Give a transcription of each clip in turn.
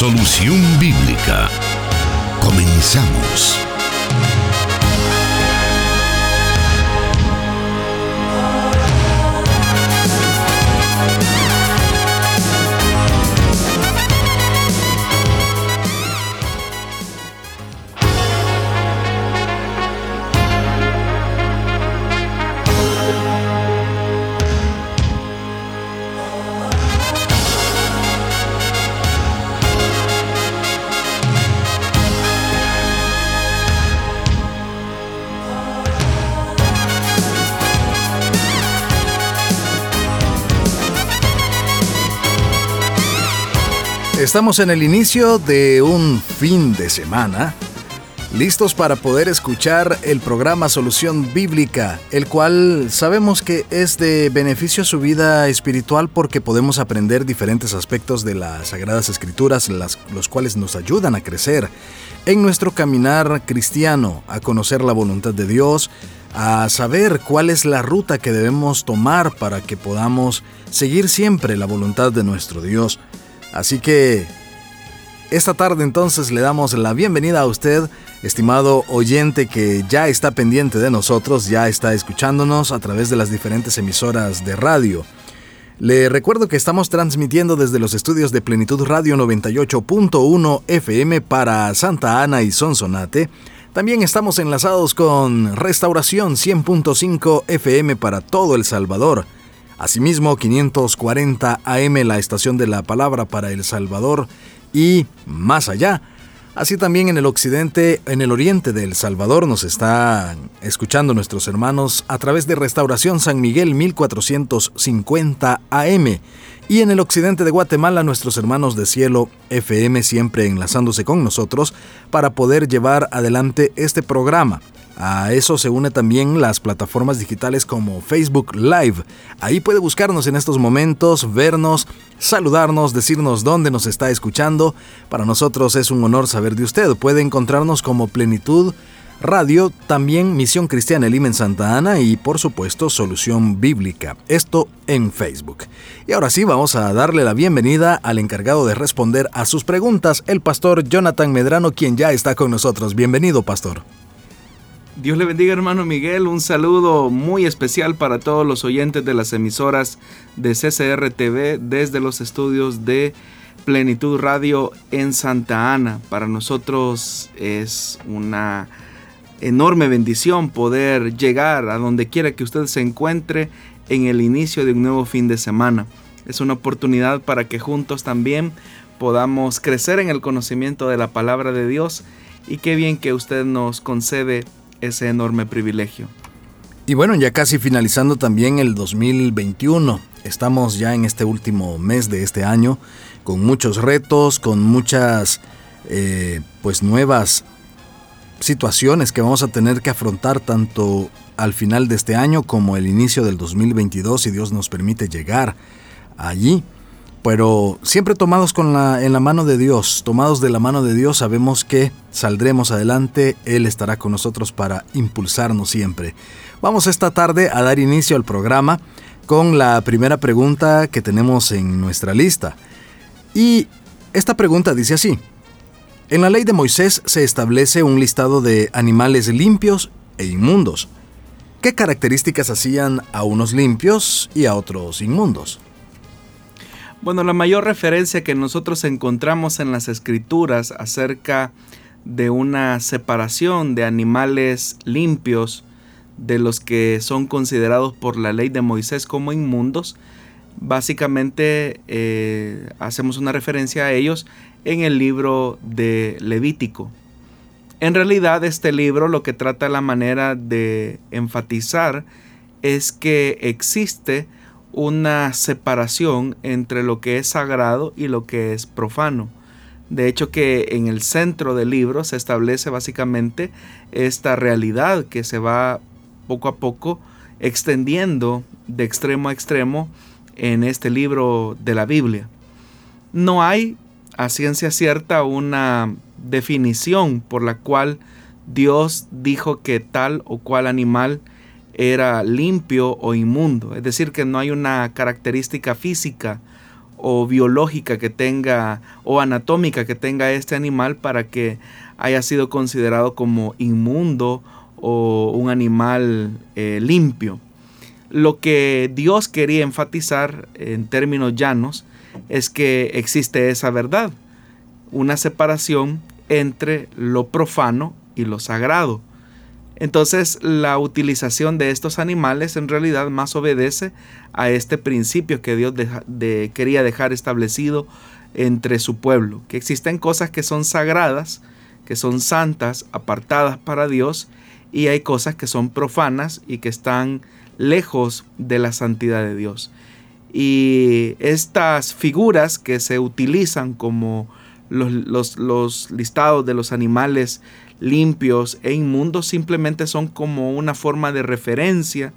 Solución Bíblica. Comenzamos. Estamos en el inicio de un fin de semana, listos para poder escuchar el programa Solución Bíblica, el cual sabemos que es de beneficio a su vida espiritual porque podemos aprender diferentes aspectos de las Sagradas Escrituras, los cuales nos ayudan a crecer en nuestro caminar cristiano, a conocer la voluntad de Dios, a saber cuál es la ruta que debemos tomar para que podamos seguir siempre la voluntad de nuestro Dios. Así que esta tarde entonces le damos la bienvenida a usted, estimado oyente que ya está pendiente de nosotros, ya está escuchándonos a través de las diferentes emisoras de radio. Le recuerdo que estamos transmitiendo desde los estudios de Plenitud Radio 98.1 FM para Santa Ana y Sonsonate. También estamos enlazados con Restauración 100.5 FM para todo El Salvador. Asimismo, 540 AM, la estación de la palabra para El Salvador y más allá. Así también en el occidente, en el oriente de El Salvador, nos están escuchando nuestros hermanos a través de Restauración San Miguel 1450 AM. Y en el occidente de Guatemala, nuestros hermanos de cielo FM siempre enlazándose con nosotros para poder llevar adelante este programa. A eso se une también las plataformas digitales como Facebook Live. Ahí puede buscarnos en estos momentos, vernos, saludarnos, decirnos dónde nos está escuchando. Para nosotros es un honor saber de usted. Puede encontrarnos como Plenitud Radio, también Misión Cristiana Elim en Santa Ana y por supuesto Solución Bíblica. Esto en Facebook. Y ahora sí, vamos a darle la bienvenida al encargado de responder a sus preguntas, el pastor Jonathan Medrano, quien ya está con nosotros. Bienvenido, pastor. Dios le bendiga hermano Miguel, un saludo muy especial para todos los oyentes de las emisoras de CCR TV desde los estudios de Plenitud Radio en Santa Ana. Para nosotros es una enorme bendición poder llegar a donde quiera que usted se encuentre en el inicio de un nuevo fin de semana. Es una oportunidad para que juntos también podamos crecer en el conocimiento de la palabra de Dios y qué bien que usted nos concede ese enorme privilegio. Y bueno, ya casi finalizando también el 2021. Estamos ya en este último mes de este año con muchos retos, con muchas eh, pues nuevas situaciones que vamos a tener que afrontar tanto al final de este año como el inicio del 2022 si Dios nos permite llegar allí pero siempre tomados en la mano de Dios, tomados de la mano de Dios, sabemos que saldremos adelante, Él estará con nosotros para impulsarnos siempre. Vamos esta tarde a dar inicio al programa con la primera pregunta que tenemos en nuestra lista. Y esta pregunta dice así, en la ley de Moisés se establece un listado de animales limpios e inmundos. ¿Qué características hacían a unos limpios y a otros inmundos? Bueno, la mayor referencia que nosotros encontramos en las escrituras acerca de una separación de animales limpios de los que son considerados por la ley de Moisés como inmundos, básicamente eh, hacemos una referencia a ellos en el libro de Levítico. En realidad este libro lo que trata la manera de enfatizar es que existe una separación entre lo que es sagrado y lo que es profano. De hecho que en el centro del libro se establece básicamente esta realidad que se va poco a poco extendiendo de extremo a extremo en este libro de la Biblia. No hay a ciencia cierta una definición por la cual Dios dijo que tal o cual animal era limpio o inmundo. Es decir, que no hay una característica física o biológica que tenga o anatómica que tenga este animal para que haya sido considerado como inmundo o un animal eh, limpio. Lo que Dios quería enfatizar en términos llanos es que existe esa verdad, una separación entre lo profano y lo sagrado. Entonces la utilización de estos animales en realidad más obedece a este principio que Dios quería dejar establecido entre su pueblo, que existen cosas que son sagradas, que son santas, apartadas para Dios, y hay cosas que son profanas y que están lejos de la santidad de Dios. Y estas figuras que se utilizan como los, los, listados de los animales limpios e inmundos simplemente son como una forma de referencia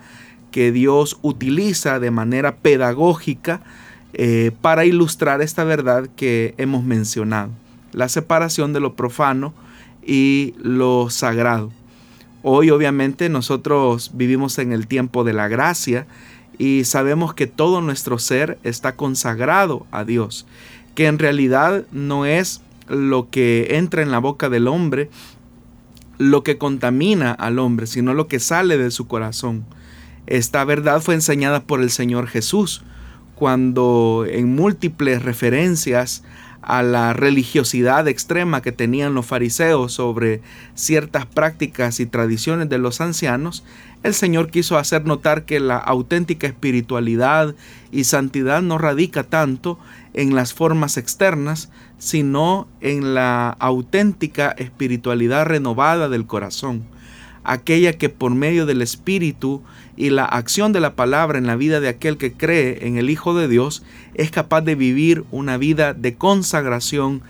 que Dios utiliza de manera pedagógica eh, para ilustrar esta verdad que hemos mencionado, la separación de lo profano y lo sagrado. Hoy obviamente nosotros vivimos en el tiempo de la gracia y sabemos que todo nuestro ser está consagrado a Dios, que en realidad no es lo que entra en la boca del hombre lo que contamina al hombre, sino lo que sale de su corazón. Esta verdad fue enseñada por el Señor Jesús cuando en múltiples referencias a la religiosidad extrema que tenían los fariseos sobre ciertas prácticas y tradiciones de los ancianos, el Señor quiso hacer notar que la auténtica espiritualidad y santidad no radica tanto en las formas externas, sino en la auténtica espiritualidad renovada del corazón, aquella que por medio del Espíritu y la acción de la palabra en la vida de aquel que cree en el Hijo de Dios es capaz de vivir una vida de consagración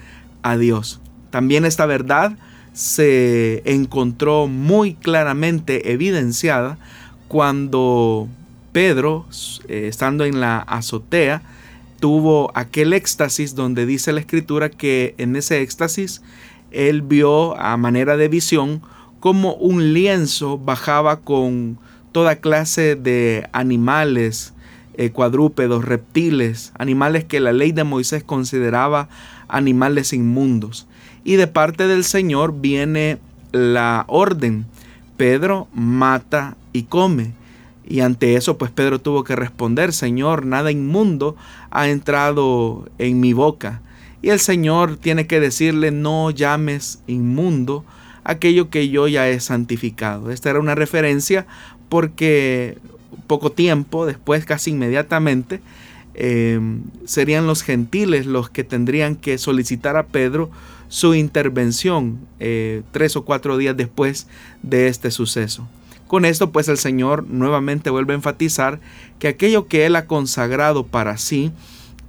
a Dios. También esta verdad se encontró muy claramente evidenciada cuando Pedro, eh, estando en la azotea, tuvo aquel éxtasis donde dice la escritura que en ese éxtasis él vio a manera de visión como un lienzo bajaba con toda clase de animales, eh, cuadrúpedos, reptiles, animales que la ley de Moisés consideraba animales inmundos. Y de parte del Señor viene la orden. Pedro mata y come. Y ante eso, pues Pedro tuvo que responder, Señor, nada inmundo ha entrado en mi boca. Y el Señor tiene que decirle, no llames inmundo aquello que yo ya he santificado. Esta era una referencia porque poco tiempo después, casi inmediatamente, eh, serían los gentiles los que tendrían que solicitar a Pedro su intervención eh, tres o cuatro días después de este suceso. Con esto pues el Señor nuevamente vuelve a enfatizar que aquello que Él ha consagrado para sí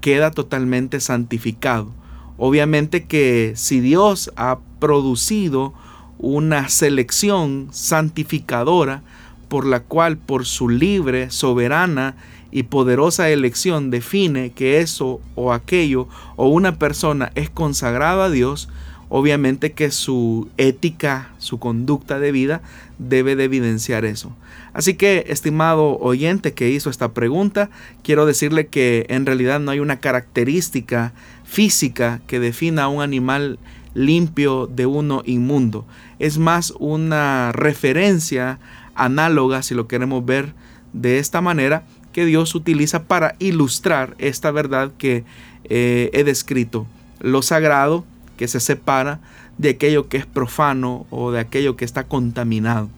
queda totalmente santificado. Obviamente que si Dios ha producido una selección santificadora, por la cual por su libre, soberana y poderosa elección define que eso o aquello o una persona es consagrada a Dios, obviamente que su ética, su conducta de vida debe de evidenciar eso. Así que, estimado oyente que hizo esta pregunta, quiero decirle que en realidad no hay una característica física que defina a un animal limpio de uno inmundo. Es más una referencia análoga, si lo queremos ver de esta manera, que Dios utiliza para ilustrar esta verdad que eh, he descrito. Lo sagrado que se separa de aquello que es profano o de aquello que está contaminado.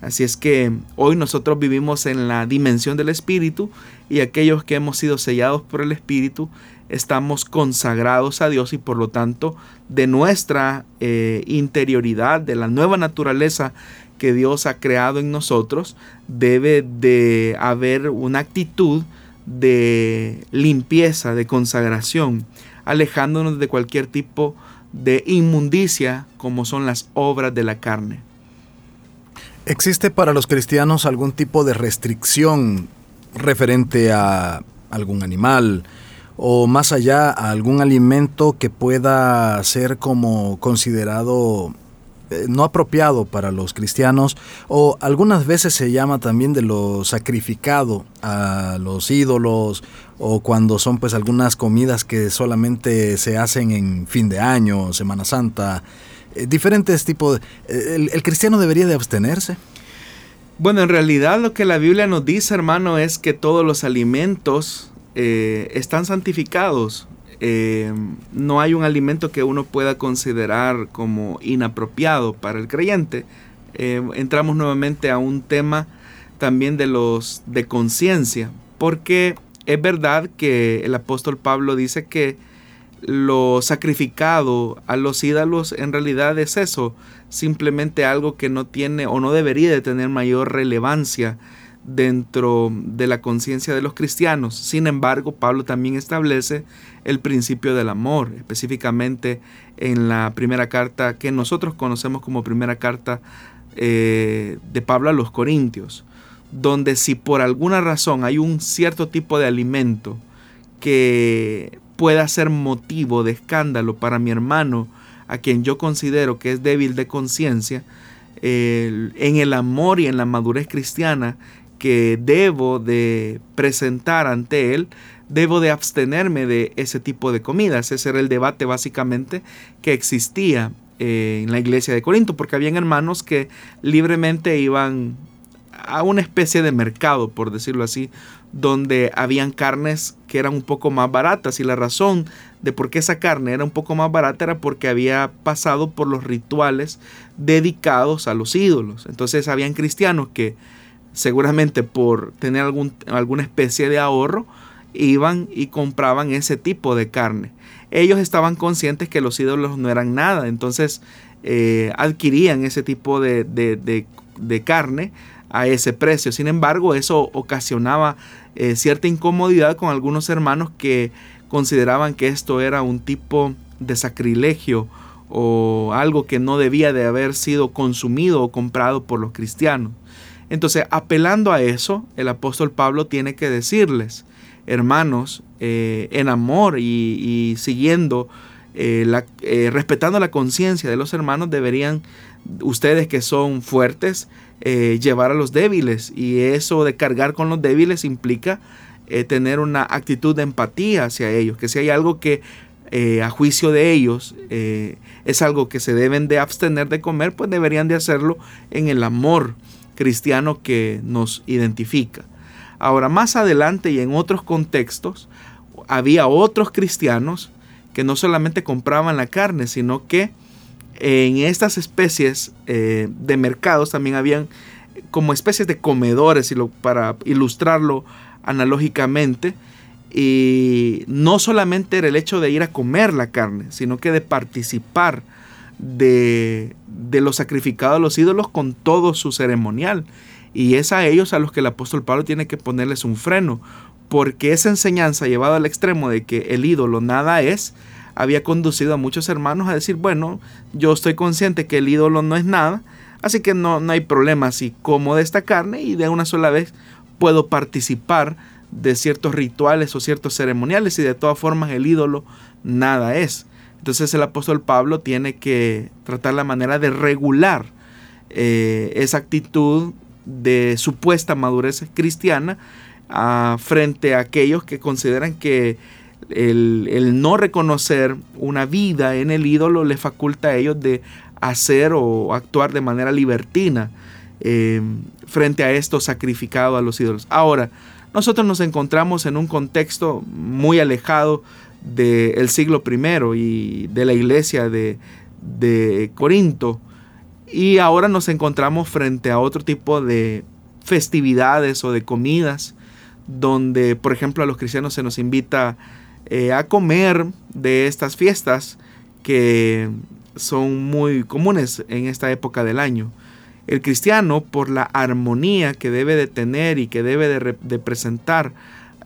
Así es que hoy nosotros vivimos en la dimensión del Espíritu y aquellos que hemos sido sellados por el Espíritu estamos consagrados a Dios y por lo tanto de nuestra eh, interioridad, de la nueva naturaleza que Dios ha creado en nosotros, debe de haber una actitud de limpieza, de consagración, alejándonos de cualquier tipo de inmundicia como son las obras de la carne. ¿Existe para los cristianos algún tipo de restricción referente a algún animal o más allá a algún alimento que pueda ser como considerado eh, no apropiado para los cristianos o algunas veces se llama también de lo sacrificado a los ídolos o cuando son pues algunas comidas que solamente se hacen en fin de año, Semana Santa, eh, diferentes tipos. El, el, cristiano debería de abstenerse? Bueno, en realidad lo que la Biblia nos dice, hermano, es que todos los alimentos eh, están santificados. Eh, no hay un alimento que uno pueda considerar como inapropiado para el creyente. entramos nuevamente a un tema también de los de conciencia, porque es verdad que el apóstol Pablo dice que lo sacrificado a los ídolos en realidad es eso, simplemente algo que no tiene o no debería de tener mayor relevancia dentro de la conciencia de los cristianos. Sin embargo, Pablo también establece el principio del amor, específicamente en la primera carta que nosotros conocemos como primera carta eh, de Pablo a los Corintios, donde si por alguna razón hay un cierto tipo de alimento que pueda ser motivo de escándalo para mi hermano, a quien yo considero que es débil de conciencia, en el amor y en la madurez cristiana que debo de presentar ante él, debo de abstenerme de ese tipo de comidas. Ese era el debate básicamente que existía eh, en la iglesia de Corinto, porque habían hermanos que libremente iban a una especie de mercado, por decirlo así, donde habían carnes que eran un poco más baratas y la razón de por qué esa carne era un poco más barata era porque había pasado por los rituales dedicados a los ídolos. Entonces habían cristianos que seguramente por tener algún, alguna especie de ahorro iban y compraban ese tipo de carne. Ellos estaban conscientes que los ídolos no eran nada, entonces eh, adquirían ese tipo de, de carne a ese precio. Sin embargo, eso ocasionaba eh, cierta incomodidad con algunos hermanos que consideraban que esto era un tipo de sacrilegio o algo que no debía de haber sido consumido o comprado por los cristianos. Entonces, apelando a eso, el apóstol Pablo tiene que decirles, hermanos, eh, en amor y, siguiendo, eh, la, respetando la conciencia de los hermanos, deberían ustedes que son fuertes, eh, llevar a los débiles. Y eso de cargar con los débiles implica eh, tener una actitud de empatía hacia ellos, que si hay algo que eh, a juicio de ellos es algo que se deben de abstener de comer, pues deberían de hacerlo en el amor cristiano que nos identifica. Ahora, más adelante y en otros contextos, había otros cristianos que no solamente compraban la carne, sino que en estas especies eh, de mercados también habían como especies de comedores, para ilustrarlo analógicamente, y no solamente era el hecho de ir a comer la carne, sino que de participar de, de lo sacrificado a los ídolos con todo su ceremonial. Y es a ellos a los que el apóstol Pablo tiene que ponerles un freno, porque esa enseñanza llevada al extremo de que el ídolo nada es, había conducido a muchos hermanos a decir, bueno, yo estoy consciente que el ídolo no es nada, así que no, no hay problema si como de esta carne y de una sola vez puedo participar de ciertos rituales o ciertos ceremoniales y de todas formas el ídolo nada es. Entonces el apóstol Pablo tiene que tratar la manera de regular eh, esa actitud de supuesta madurez cristiana ah, frente a aquellos que consideran que el, no reconocer una vida en el ídolo le faculta a ellos de hacer o actuar de manera libertina eh, frente a esto sacrificado a los ídolos. Ahora, nosotros nos encontramos en un contexto muy alejado del siglo I y de la iglesia de, de Corinto. Y ahora nos encontramos frente a otro tipo de festividades o de comidas donde, por ejemplo, a los cristianos se nos invita eh, a comer de estas fiestas que son muy comunes en esta época del año. El cristiano, por la armonía que debe de tener y que debe de, presentar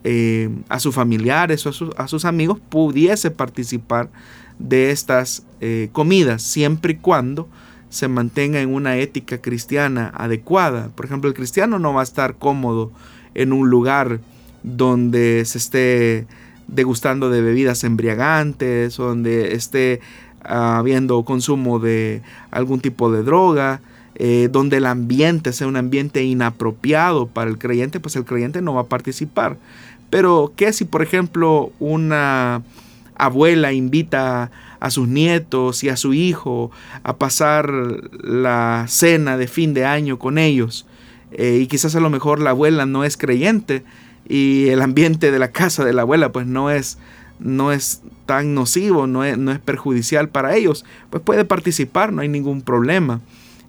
eh, a sus familiares o a, sus amigos, pudiese participar de estas eh, comidas, siempre y cuando se mantenga en una ética cristiana adecuada. Por ejemplo, el cristiano no va a estar cómodo en un lugar donde se esté degustando de bebidas embriagantes, o donde esté ah, habiendo consumo de algún tipo de droga, eh, donde el ambiente sea un ambiente inapropiado para el creyente, pues el creyente no va a participar. Pero, ¿qué si, por ejemplo, una abuela invita a sus nietos y a su hijo a pasar la cena de fin de año con ellos? Eh, y quizás a lo mejor la abuela no es creyente y el ambiente de la casa de la abuela pues no es, no es tan nocivo, no es, no es perjudicial para ellos, pues puede participar, no hay ningún problema.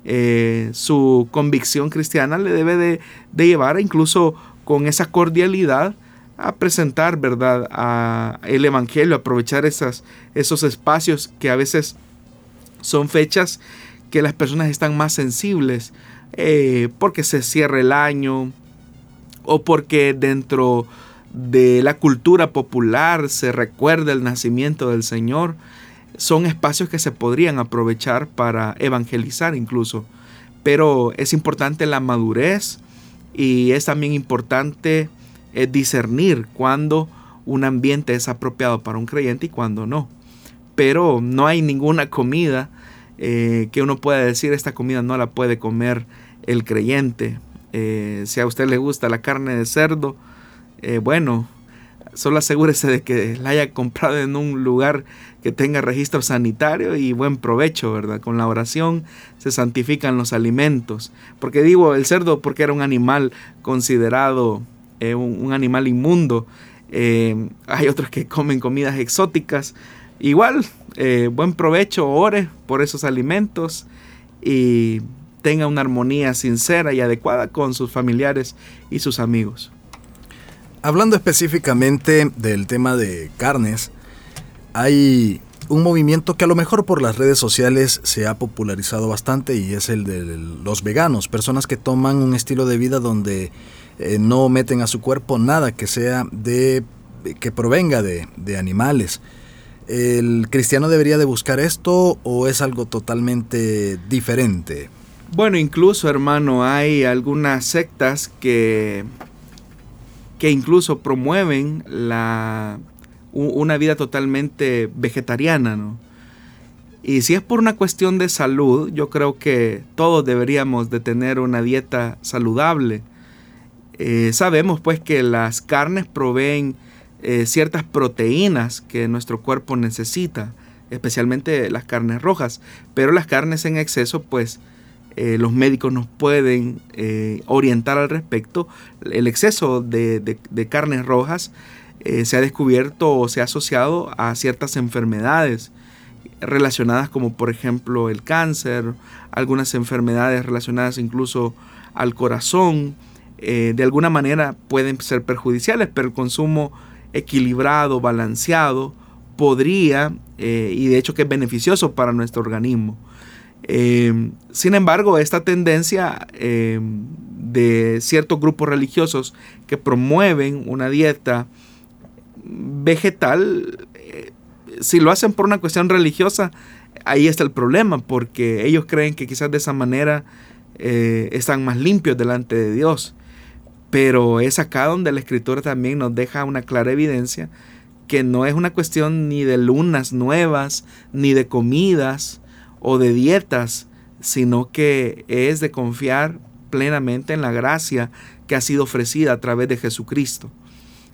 Eh, su convicción cristiana le debe de, llevar incluso con esa cordialidad a presentar, ¿verdad?, a el Evangelio, aprovechar esos espacios que a veces son fechas que las personas están más sensibles eh, porque se cierra el año o porque dentro de la cultura popular se recuerda el nacimiento del Señor, son espacios que se podrían aprovechar para evangelizar incluso. Pero es importante la madurez y es también importante eh, discernir cuando un ambiente es apropiado para un creyente y cuando no. Pero no hay ninguna comida eh, que uno pueda decir esta comida no la puede comer el creyente. Eh, si a usted le gusta la carne de cerdo, eh, bueno, solo asegúrese de que la haya comprado en un lugar que tenga registro sanitario y buen provecho, ¿verdad? Con la oración se santifican los alimentos. Porque digo el cerdo porque era un animal considerado eh, un, animal inmundo. hay otros que comen comidas exóticas. Igual, buen provecho, ore por esos alimentos y tenga una armonía sincera y adecuada con sus familiares y sus amigos. Hablando específicamente del tema de carnes, hay un movimiento que a lo mejor por las redes sociales se ha popularizado bastante y es el de los veganos, personas que toman un estilo de vida donde eh, no meten a su cuerpo nada que sea de que provenga de, de animales. ¿El cristiano debería de buscar esto o es algo totalmente diferente? Bueno, incluso hermano, hay algunas sectas que, que incluso promueven la, una vida totalmente vegetariana, ¿no? Y si es por una cuestión de salud, yo creo que todos deberíamos de tener una dieta saludable. Eh, sabemos pues que las carnes proveen eh, ciertas proteínas que nuestro cuerpo necesita, especialmente las carnes rojas, pero las carnes en exceso pues eh, los médicos nos pueden eh, orientar al respecto. El exceso de, carnes rojas eh, se ha descubierto o se ha asociado a ciertas enfermedades relacionadas como por ejemplo el cáncer, algunas enfermedades relacionadas incluso al corazón. de alguna manera pueden ser perjudiciales, pero el consumo equilibrado, balanceado, podría, y de hecho que es beneficioso para nuestro organismo. Sin embargo, esta tendencia em, de ciertos grupos religiosos que promueven una dieta vegetal, eh, si lo hacen por una cuestión religiosa, ahí está el problema, porque ellos creen que quizás de esa manera eh, están más limpios delante de Dios. Pero es acá donde la escritura también nos deja una clara evidencia que no es una cuestión ni de lunas nuevas, ni de comidas, o de dietas, sino que es de confiar plenamente en la gracia que ha sido ofrecida a través de Jesucristo.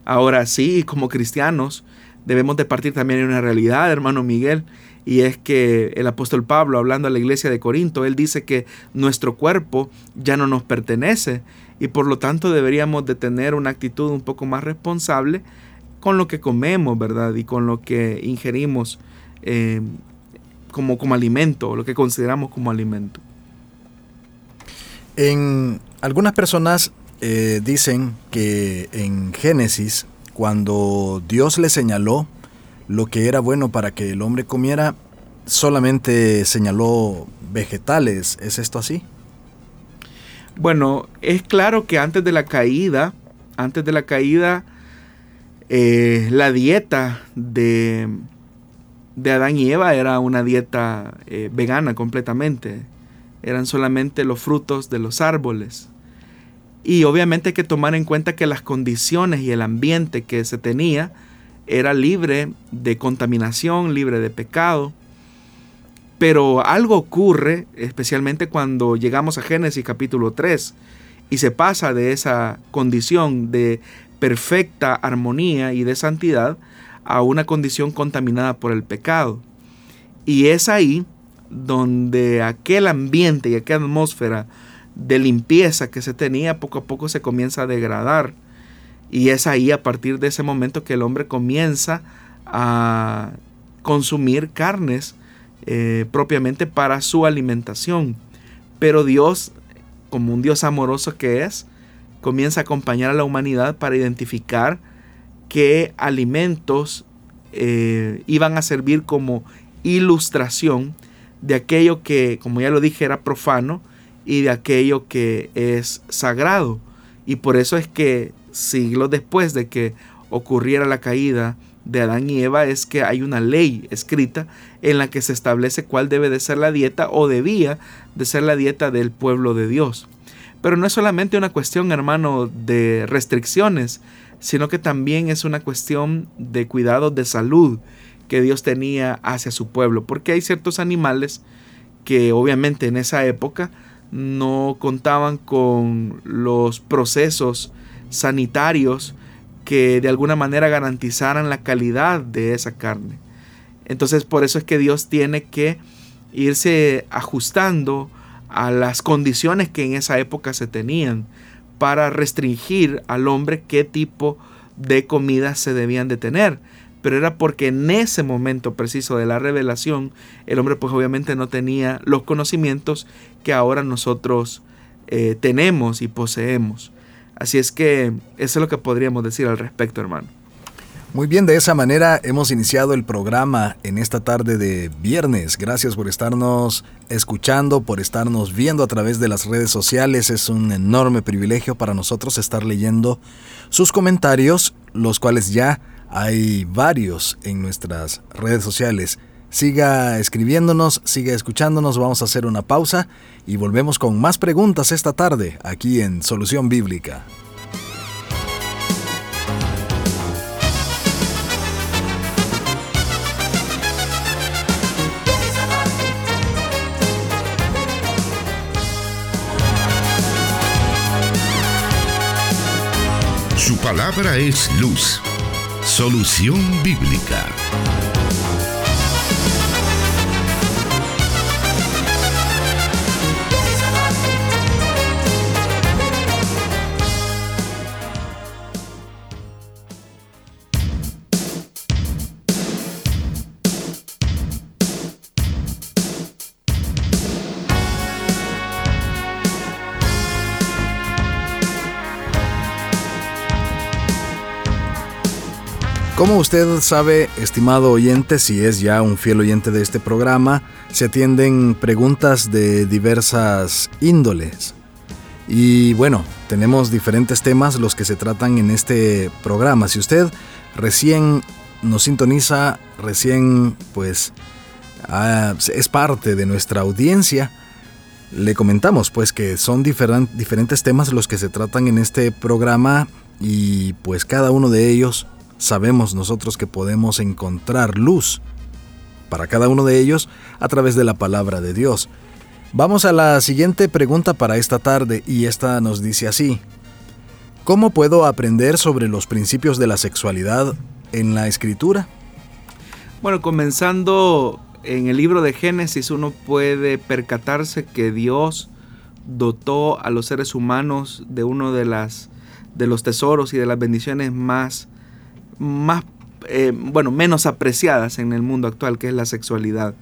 Ahora sí, como cristianos, debemos de partir también de una realidad, hermano Miguel, y es que el apóstol Pablo, hablando a la iglesia de Corinto, él dice que nuestro cuerpo ya no nos pertenece y por lo tanto deberíamos de tener una actitud un poco más responsable con lo que comemos, ¿verdad? Y con lo que ingerimos eh, como, como alimento, lo que consideramos como alimento. En algunas personas eh, dicen que en Génesis, cuando Dios le señaló lo que era bueno para que el hombre comiera, solamente señaló vegetales. ¿Es esto así? Bueno, es claro que antes de la caída, antes de la caída, eh, la dieta de, de Adán y Eva era una dieta eh, vegana completamente. Eran solamente los frutos de los árboles. Y obviamente hay que tomar en cuenta que las condiciones y el ambiente que se tenía era libre de contaminación, libre de pecado. Pero algo ocurre, especialmente cuando llegamos a Génesis capítulo 3. y se pasa de esa condición de perfecta armonía y de santidad a una condición contaminada por el pecado. Y es ahí donde aquel ambiente y aquella atmósfera de limpieza que se tenía poco a poco se comienza a degradar. Y es ahí a partir de ese momento que el hombre comienza a consumir carnes eh, propiamente para su alimentación. Pero Dios, como un Dios amoroso que es, comienza a acompañar a la humanidad para identificar qué alimentos eh, iban a servir como ilustración de aquello que, como ya lo dije, era profano y de aquello que es sagrado. Y por eso es que siglos después de que ocurriera la caída de Adán y Eva es que hay una ley escrita en la que se establece cuál debe de ser la dieta o debía de ser la dieta del pueblo de Dios. Pero no es solamente una cuestión, hermano, de restricciones, sino que también es una cuestión de cuidado de salud que Dios tenía hacia su pueblo, porque hay ciertos animales que obviamente en esa época no contaban con los procesos sanitarios que de alguna manera garantizaran la calidad de esa carne. Entonces por eso es que Dios tiene que irse ajustando a las condiciones que en esa época se tenían para restringir al hombre qué tipo de comida se debían de tener. Pero era porque en ese momento preciso de la revelación, el hombre pues obviamente no tenía los conocimientos que ahora nosotros eh, tenemos y poseemos. Así es que eso es lo que podríamos decir al respecto, hermano. Muy bien, de esa manera hemos iniciado el programa en esta tarde de viernes. Gracias por estarnos escuchando, por estarnos viendo a través de las redes sociales. Es un enorme privilegio para nosotros estar leyendo sus comentarios, los cuales ya hay varios en nuestras redes sociales. Siga escribiéndonos, siga escuchándonos, vamos a hacer una pausa y volvemos con más preguntas esta tarde aquí en Solución Bíblica. Su palabra es luz. Solución Bíblica. Como usted sabe, estimado oyente, si es ya un fiel oyente de este programa, se atienden preguntas de diversas índoles. Y bueno, tenemos diferentes temas los que se tratan en este programa. Si usted recién nos sintoniza, recién pues ah, es parte de nuestra audiencia, le comentamos pues que son diferentes temas los que se tratan en este programa y pues cada uno de ellos sabemos nosotros que podemos encontrar luz para cada uno de ellos a través de la palabra de Dios. Vamos a la siguiente pregunta para esta tarde y esta nos dice así. ¿Cómo puedo aprender sobre los principios de la sexualidad en la escritura? Bueno, comenzando en el libro de Génesis uno puede percatarse que Dios dotó a los seres humanos de uno de las de los tesoros y de las bendiciones más más, eh, bueno, menos apreciadas en el mundo actual, que es la sexualidad.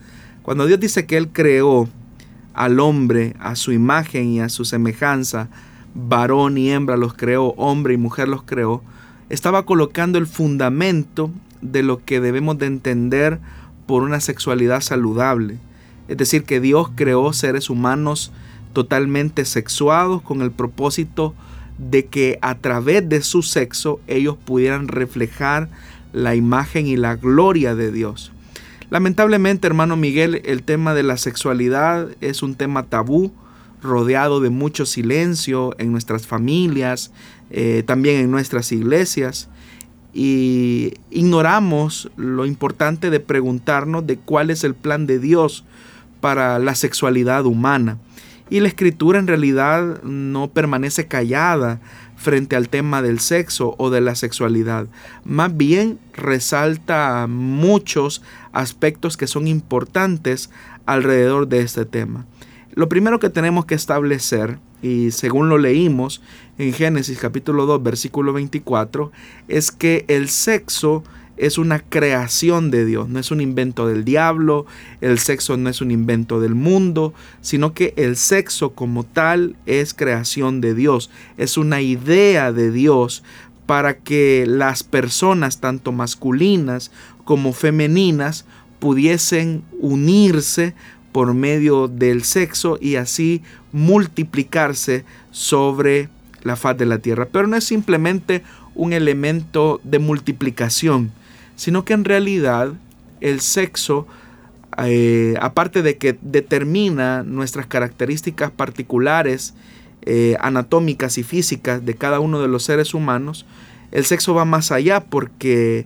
Cuando Dios dice que Él creó al hombre a su imagen y a su semejanza, varón y hembra los creó, hombre y mujer los creó, estaba colocando el fundamento de lo que debemos de entender por una sexualidad saludable. Es decir, que Dios creó seres humanos totalmente sexuados con el propósito de que a través de su sexo ellos pudieran reflejar la imagen y la gloria de Dios. Lamentablemente, hermano Miguel, el tema de la sexualidad es un tema tabú, rodeado de mucho silencio en nuestras familias, eh, también en nuestras iglesias, y ignoramos lo importante de preguntarnos de cuál es el plan de Dios para la sexualidad humana. Y la escritura en realidad no permanece callada frente al tema del sexo o de la sexualidad. Más bien resalta muchos aspectos que son importantes alrededor de este tema. Lo primero que tenemos que establecer, y según lo leímos en Génesis capítulo 2 versículo 24, es que el sexo es una creación de Dios, no es un invento del diablo, el sexo no es un invento del mundo, sino que el sexo como tal es creación de Dios, es una idea de Dios para que las personas, tanto masculinas como femeninas, pudiesen unirse por medio del sexo y así multiplicarse sobre la faz de la tierra. Pero no es simplemente un elemento de multiplicación, sino que en realidad el sexo, eh, aparte de que determina nuestras características particulares, eh, anatómicas y físicas de cada uno de los seres humanos, el sexo va más allá porque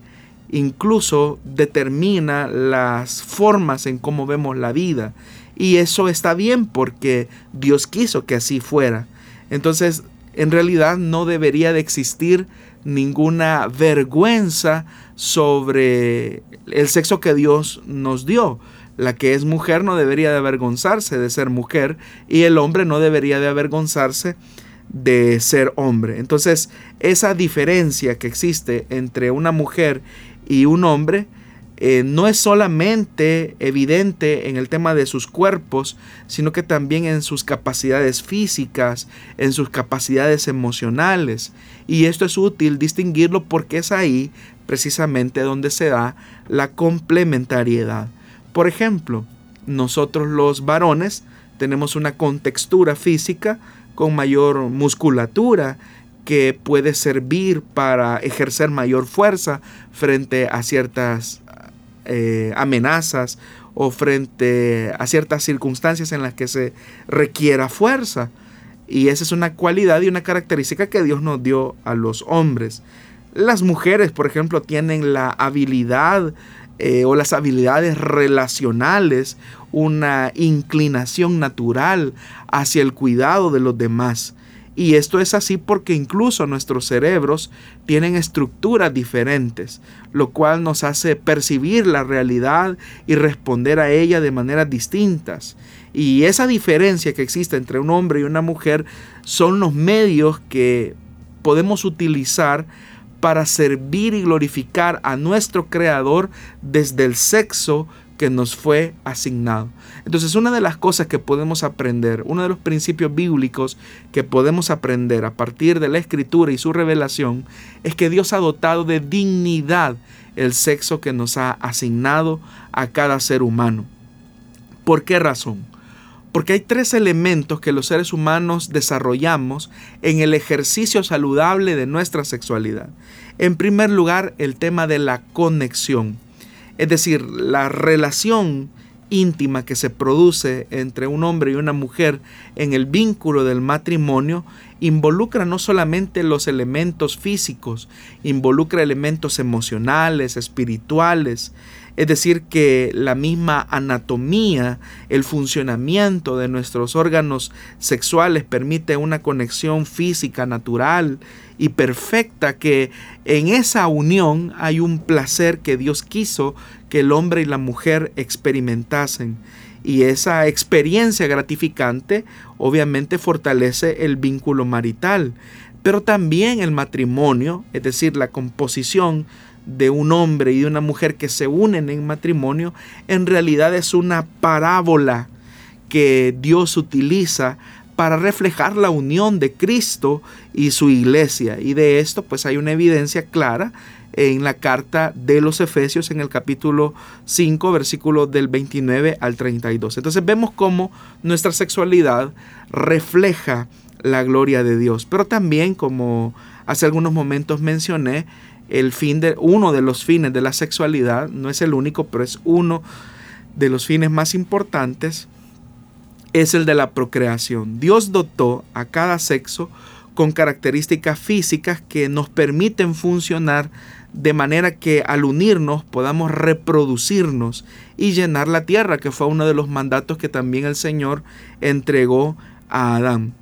incluso determina las formas en cómo vemos la vida. Y eso está bien porque Dios quiso que así fuera. Entonces, en realidad no debería de existir ninguna vergüenza sobre el sexo que Dios nos dio. La que es mujer no debería de avergonzarse de ser mujer y el hombre no debería de avergonzarse de ser hombre. Entonces, esa diferencia que existe entre una mujer y un hombre eh, no es solamente evidente en el tema de sus cuerpos, sino que también en sus capacidades físicas, en sus capacidades emocionales. Y esto es útil distinguirlo porque es ahí precisamente donde se da la complementariedad. Por ejemplo, nosotros los varones tenemos una contextura física con mayor musculatura que puede servir para ejercer mayor fuerza frente a ciertas eh, amenazas o frente a ciertas circunstancias en las que se requiera fuerza. Y esa es una cualidad y una característica que Dios nos dio a los hombres. Las mujeres, por ejemplo, tienen la habilidad eh, o las habilidades relacionales, una inclinación natural hacia el cuidado de los demás. Y esto es así porque incluso nuestros cerebros tienen estructuras diferentes, lo cual nos hace percibir la realidad y responder a ella de maneras distintas. Y esa diferencia que existe entre un hombre y una mujer son los medios que podemos utilizar para servir y glorificar a nuestro Creador desde el sexo que nos fue asignado. Entonces, una de las cosas que podemos aprender, uno de los principios bíblicos que podemos aprender a partir de la escritura y su revelación, es que Dios ha dotado de dignidad el sexo que nos ha asignado a cada ser humano. ¿Por qué razón? Porque hay tres elementos que los seres humanos desarrollamos en el ejercicio saludable de nuestra sexualidad. En primer lugar, el tema de la conexión, es decir, la relación íntima que se produce entre un hombre y una mujer en el vínculo del matrimonio involucra no solamente los elementos físicos, involucra elementos emocionales, espirituales, es decir, que la misma anatomía, el funcionamiento de nuestros órganos sexuales permite una conexión física natural y perfecta, que en esa unión hay un placer que Dios quiso que el hombre y la mujer experimentasen. Y esa experiencia gratificante obviamente fortalece el vínculo marital, pero también el matrimonio, es decir, la composición de un hombre y de una mujer que se unen en matrimonio, en realidad es una parábola que Dios utiliza para reflejar la unión de Cristo y su iglesia. Y de esto pues hay una evidencia clara en la carta de los Efesios en el capítulo 5, versículo del 29 al 32. Entonces vemos cómo nuestra sexualidad refleja la gloria de Dios, pero también como hace algunos momentos mencioné, el fin de uno de los fines de la sexualidad, no es el único, pero es uno de los fines más importantes, es el de la procreación. Dios dotó a cada sexo con características físicas que nos permiten funcionar de manera que al unirnos podamos reproducirnos y llenar la tierra, que fue uno de los mandatos que también el Señor entregó a Adán.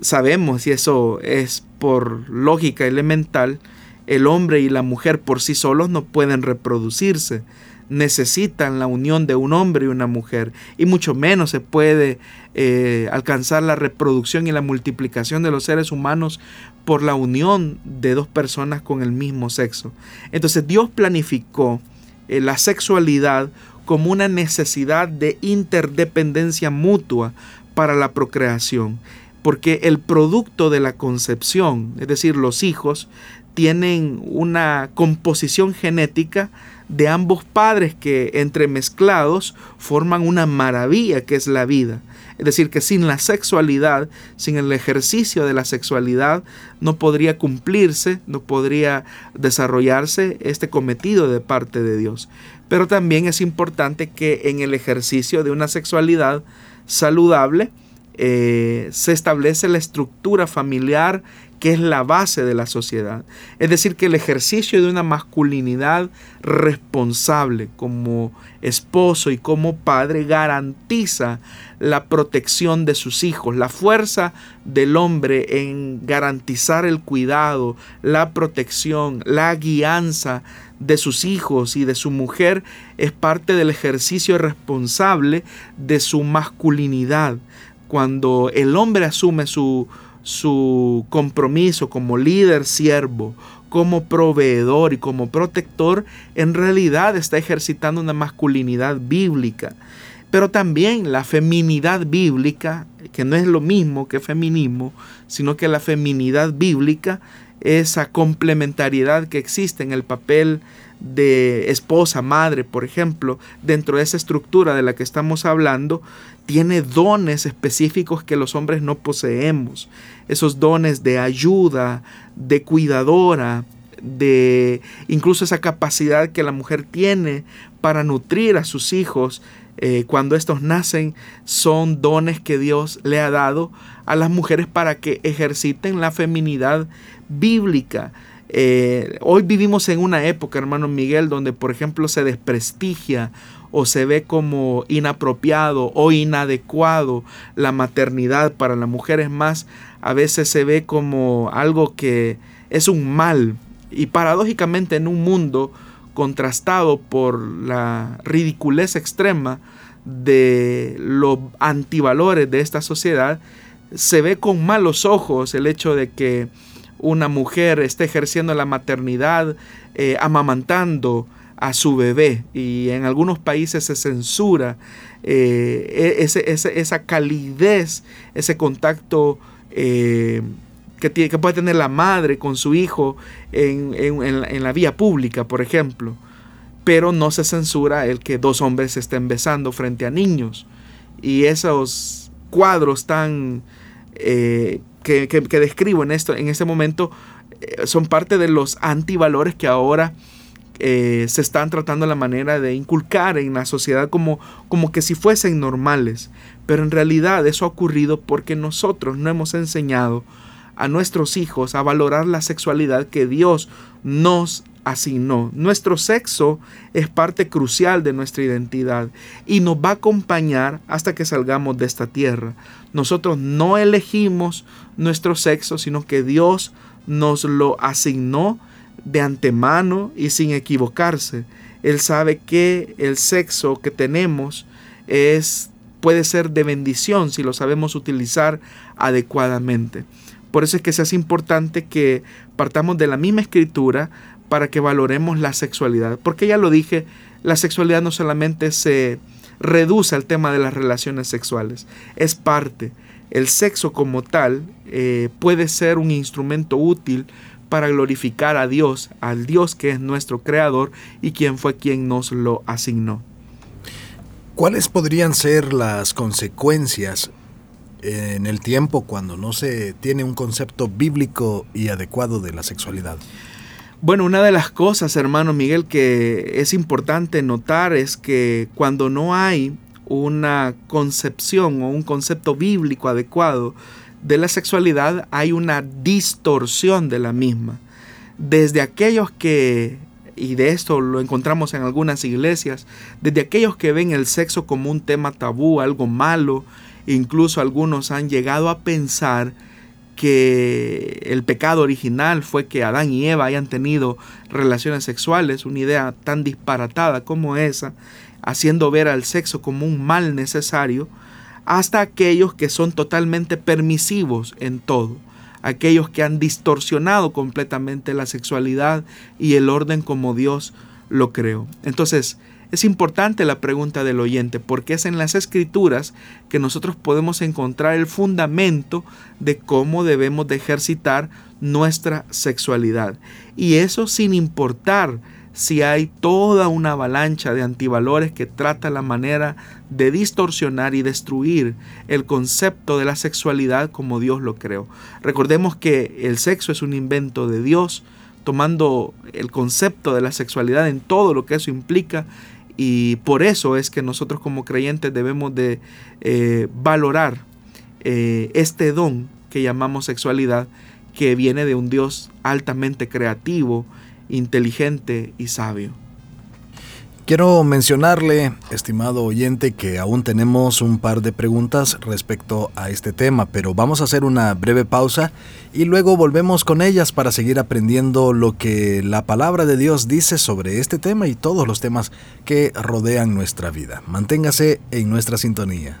Sabemos, y eso es por lógica elemental, el hombre y la mujer por sí solos no pueden reproducirse. Necesitan la unión de un hombre y una mujer. Y mucho menos se puede eh, alcanzar la reproducción y la multiplicación de los seres humanos por la unión de dos personas con el mismo sexo. Entonces Dios planificó eh, la sexualidad como una necesidad de interdependencia mutua para la procreación, porque el producto de la concepción, es decir, los hijos, tienen una composición genética de ambos padres que entremezclados forman una maravilla que es la vida. Es decir, que sin la sexualidad, sin el ejercicio de la sexualidad, no podría cumplirse, no podría desarrollarse este cometido de parte de Dios. Pero también es importante que en el ejercicio de una sexualidad saludable eh, se establece la estructura familiar que es la base de la sociedad. Es decir, que el ejercicio de una masculinidad responsable como esposo y como padre garantiza la protección de sus hijos, la fuerza del hombre en garantizar el cuidado, la protección, la guianza de sus hijos y de su mujer es parte del ejercicio responsable de su masculinidad. Cuando el hombre asume su, su compromiso como líder siervo, como proveedor y como protector, en realidad está ejercitando una masculinidad bíblica. Pero también la feminidad bíblica, que no es lo mismo que feminismo, sino que la feminidad bíblica, esa complementariedad que existe en el papel de esposa, madre, por ejemplo, dentro de esa estructura de la que estamos hablando, tiene dones específicos que los hombres no poseemos. Esos dones de ayuda, de cuidadora, de incluso esa capacidad que la mujer tiene para nutrir a sus hijos eh, cuando estos nacen, son dones que Dios le ha dado a las mujeres para que ejerciten la feminidad bíblica. Eh, hoy vivimos en una época, hermano Miguel, donde por ejemplo se desprestigia o se ve como inapropiado o inadecuado la maternidad para la mujer. Es más, a veces se ve como algo que es un mal. Y paradójicamente en un mundo contrastado por la ridiculez extrema de los antivalores de esta sociedad, se ve con malos ojos el hecho de que una mujer esté ejerciendo la maternidad, eh, amamantando a su bebé y en algunos países se censura eh, e, esa calidez, ese contacto eh, que, tiene, que, puede tener la madre con su hijo en, en la vía pública, por ejemplo. Pero no se censura el que dos hombres se estén besando frente a niños. Y esos cuadros tan eh, que, describo en, esto, en este momento son parte de los antivalores que ahora eh, se están tratando la manera de inculcar en la sociedad como, como que si fuesen normales. Pero en realidad eso ha ocurrido porque nosotros no hemos enseñado a nuestros hijos a valorar la sexualidad que Dios nos asignó. Nuestro sexo es parte crucial de nuestra identidad y nos va a acompañar hasta que salgamos de esta tierra. Nosotros no elegimos nuestro sexo, sino que Dios nos lo asignó de antemano y sin equivocarse. Él sabe que el sexo que tenemos es puede ser de bendición si lo sabemos utilizar adecuadamente. Por eso es que se hace importante que partamos de la misma escritura para que valoremos la sexualidad. Porque ya lo dije, la sexualidad no solamente se reduce al tema de las relaciones sexuales, es parte. El sexo como tal eh, puede ser un instrumento útil para glorificar a Dios, al Dios que es nuestro creador y quien fue quien nos lo asignó. ¿Cuáles podrían ser las consecuencias en el tiempo cuando no se tiene un concepto bíblico y adecuado de la sexualidad? Bueno, una de las cosas, hermano Miguel, que es importante notar es que cuando no hay una concepción o un concepto bíblico adecuado de la sexualidad, hay una distorsión de la misma. Desde aquellos que, y de esto lo encontramos en algunas iglesias, desde aquellos que ven el sexo como un tema tabú, algo malo, Incluso algunos han llegado a pensar que el pecado original fue que Adán y Eva hayan tenido relaciones sexuales, una idea tan disparatada como esa, haciendo ver al sexo como un mal necesario, hasta aquellos que son totalmente permisivos en todo, aquellos que han distorsionado completamente la sexualidad y el orden como Dios lo creó. Entonces, es importante la pregunta del oyente porque es en las escrituras que nosotros podemos encontrar el fundamento de cómo debemos de ejercitar nuestra sexualidad. Y eso sin importar si hay toda una avalancha de antivalores que trata la manera de distorsionar y destruir el concepto de la sexualidad como Dios lo creó. Recordemos que el sexo es un invento de Dios, tomando el concepto de la sexualidad en todo lo que eso implica y por eso es que nosotros como creyentes debemos de eh, valorar eh, este don que llamamos sexualidad, que viene de un Dios altamente creativo, inteligente y sabio. Quiero mencionarle, estimado oyente, que aún tenemos un par de preguntas respecto a este tema, pero vamos a hacer una breve pausa y luego volvemos con ellas para seguir aprendiendo lo que la palabra de Dios dice sobre este tema y todos los temas que rodean nuestra vida. Manténgase en nuestra sintonía.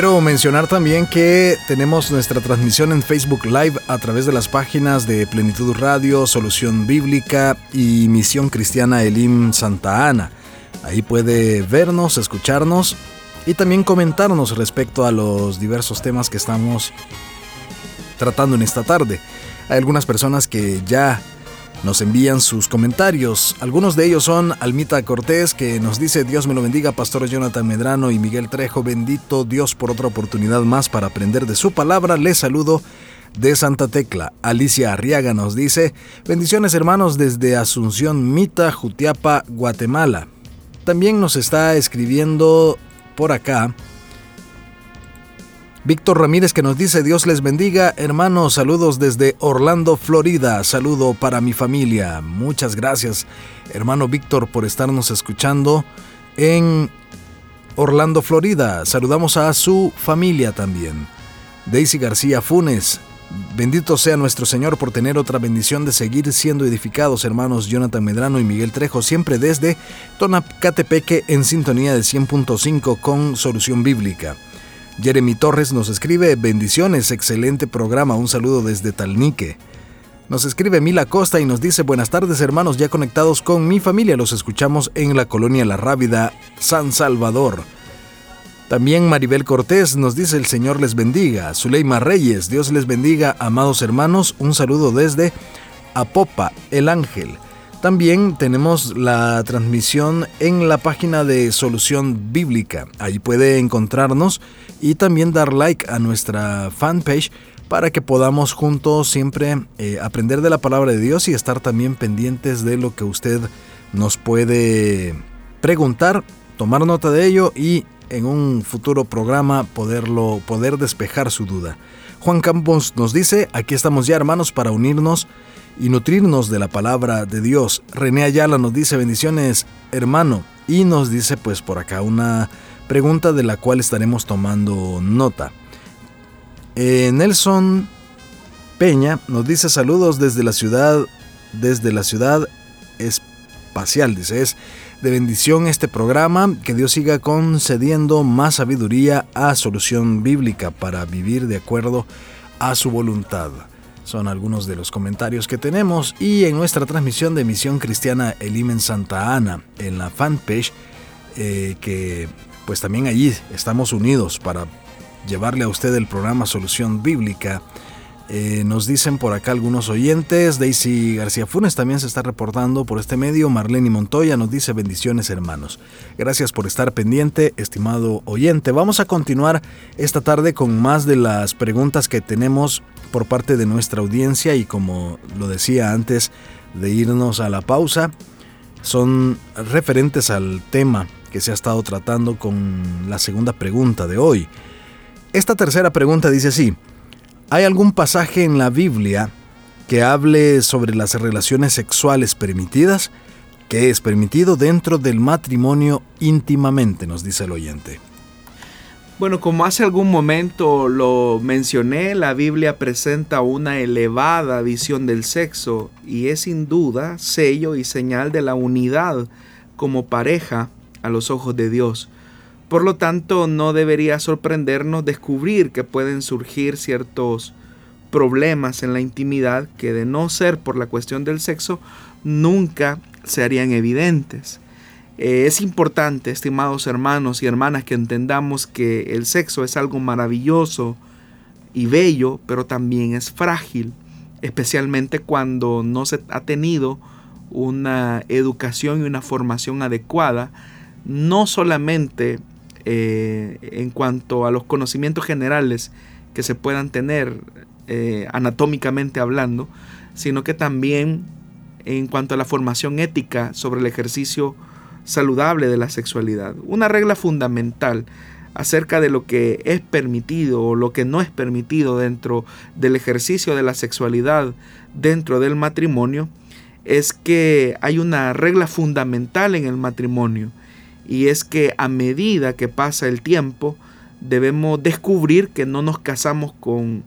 Quiero mencionar también que tenemos nuestra transmisión en Facebook Live a través de las páginas de Plenitud Radio, Solución Bíblica y Misión Cristiana Elim Santa Ana. Ahí puede vernos, escucharnos y también comentarnos respecto a los diversos temas que estamos tratando en esta tarde. Hay algunas personas que ya nos envían sus comentarios. Algunos de ellos son Almita Cortés, que nos dice Dios me lo bendiga, Pastor Jonathan Medrano y Miguel Trejo, bendito Dios por otra oportunidad más para aprender de su palabra. Les saludo de Santa Tecla. Alicia Arriaga nos dice, bendiciones hermanos desde Asunción Mita, Jutiapa, Guatemala. También nos está escribiendo por acá Víctor Ramírez que nos dice Dios les bendiga, hermanos, saludos desde Orlando, Florida, saludo para mi familia. Muchas gracias, hermano Víctor, por estarnos escuchando en Orlando, Florida. Saludamos a su familia también. Daisy García Funes, bendito sea nuestro Señor por tener otra bendición de seguir siendo edificados, hermanos Jonathan Medrano y Miguel Trejo, siempre desde Tonacatepeque en sintonía de 100.5 con Solución Bíblica. Jeremy Torres nos escribe bendiciones, excelente programa, un saludo desde Talnique. Nos escribe Mila Costa y nos dice buenas tardes hermanos ya conectados con mi familia, los escuchamos en la colonia La Rábida, San Salvador. También Maribel Cortés nos dice el Señor les bendiga. Zuleima Reyes, Dios les bendiga, amados hermanos, un saludo desde Apopa, el Ángel. También tenemos la transmisión en la página de Solución Bíblica. Ahí puede encontrarnos y también dar like a nuestra fanpage para que podamos juntos siempre eh, aprender de la palabra de Dios y estar también pendientes de lo que usted nos puede preguntar, tomar nota de ello y en un futuro programa poderlo poder despejar su duda. Juan Campos nos dice, aquí estamos ya hermanos para unirnos y nutrirnos de la palabra de Dios. René Ayala nos dice bendiciones, hermano, y nos dice pues por acá una pregunta de la cual estaremos tomando nota. Eh, Nelson Peña nos dice saludos desde la ciudad, desde la ciudad espacial, dice, es de bendición este programa, que Dios siga concediendo más sabiduría a solución bíblica para vivir de acuerdo a su voluntad. Son algunos de los comentarios que tenemos y en nuestra transmisión de Misión Cristiana Elim en Santa Ana, en la fanpage, eh, que pues también allí estamos unidos para llevarle a usted el programa Solución Bíblica eh, nos dicen por acá algunos oyentes. Daisy García Funes también se está reportando por este medio. Marlene Montoya nos dice bendiciones hermanos. Gracias por estar pendiente, estimado oyente. Vamos a continuar esta tarde con más de las preguntas que tenemos por parte de nuestra audiencia y como lo decía antes de irnos a la pausa, son referentes al tema que se ha estado tratando con la segunda pregunta de hoy. Esta tercera pregunta dice así, ¿Hay algún pasaje en la Biblia que hable sobre las relaciones sexuales permitidas? ¿Qué es permitido dentro del matrimonio íntimamente? Nos dice el oyente. Bueno, como hace algún momento lo mencioné, la Biblia presenta una elevada visión del sexo y es sin duda sello y señal de la unidad como pareja a los ojos de Dios. Por lo tanto, no debería sorprendernos descubrir que pueden surgir ciertos problemas en la intimidad que de no ser por la cuestión del sexo, nunca se harían evidentes. Eh, es importante, estimados hermanos y hermanas, que entendamos que el sexo es algo maravilloso y bello, pero también es frágil, especialmente cuando no se ha tenido una educación y una formación adecuada, no solamente eh, en cuanto a los conocimientos generales que se puedan tener eh, anatómicamente hablando, sino que también en cuanto a la formación ética sobre el ejercicio saludable de la sexualidad. Una regla fundamental acerca de lo que es permitido o lo que no es permitido dentro del ejercicio de la sexualidad dentro del matrimonio es que hay una regla fundamental en el matrimonio y es que a medida que pasa el tiempo debemos descubrir que no nos casamos con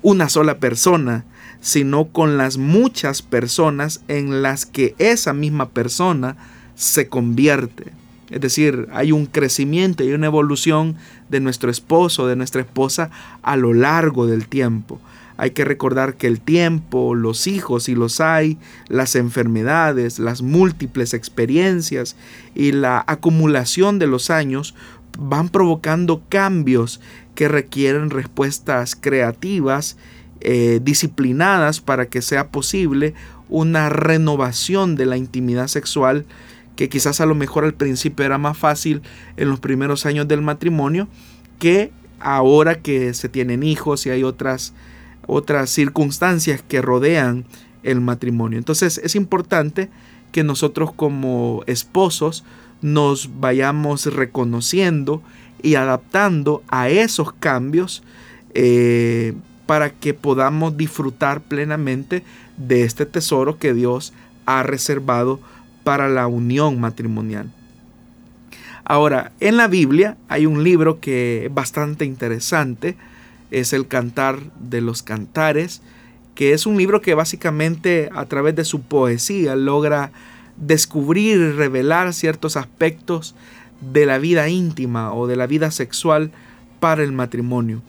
una sola persona, sino con las muchas personas en las que esa misma persona se convierte. Es decir, hay un crecimiento y una evolución de nuestro esposo, de nuestra esposa a lo largo del tiempo. Hay que recordar que el tiempo, los hijos, y los hay, las enfermedades, las múltiples experiencias y la acumulación de los años van provocando cambios que requieren respuestas creativas, eh, disciplinadas para que sea posible una renovación de la intimidad sexual que quizás a lo mejor al principio era más fácil en los primeros años del matrimonio que ahora que se tienen hijos y hay otras otras circunstancias que rodean el matrimonio. Entonces es importante que nosotros como esposos nos vayamos reconociendo y adaptando a esos cambios eh, para que podamos disfrutar plenamente de este tesoro que Dios ha reservado para la unión matrimonial. Ahora, en la Biblia hay un libro que es bastante interesante, es el Cantar de los Cantares, que es un libro que básicamente a través de su poesía logra descubrir y revelar ciertos aspectos de la vida íntima o de la vida sexual para el matrimonio.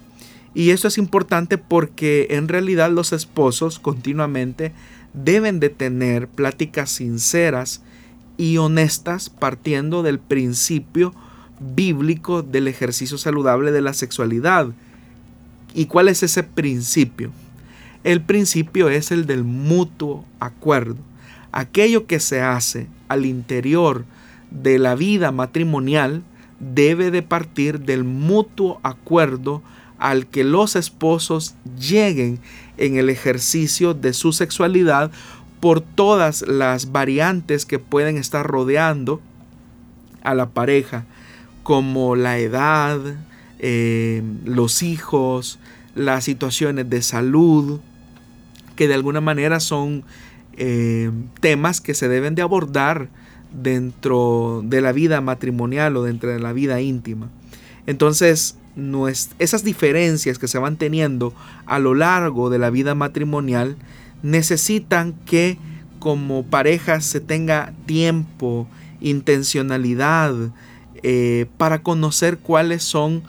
Y eso es importante porque en realidad los esposos continuamente deben de tener pláticas sinceras y honestas partiendo del principio bíblico del ejercicio saludable de la sexualidad ¿Y cuál es ese principio? El principio es el del mutuo acuerdo. Aquello que se hace al interior de la vida matrimonial debe de partir del mutuo acuerdo al que los esposos lleguen en el ejercicio de su sexualidad por todas las variantes que pueden estar rodeando a la pareja, como la edad, eh, los hijos, las situaciones de salud, que de alguna manera son eh, temas que se deben de abordar dentro de la vida matrimonial o dentro de la vida íntima. Entonces, esas diferencias que se van teniendo a lo largo de la vida matrimonial necesitan que como pareja se tenga tiempo, intencionalidad eh, para conocer cuáles son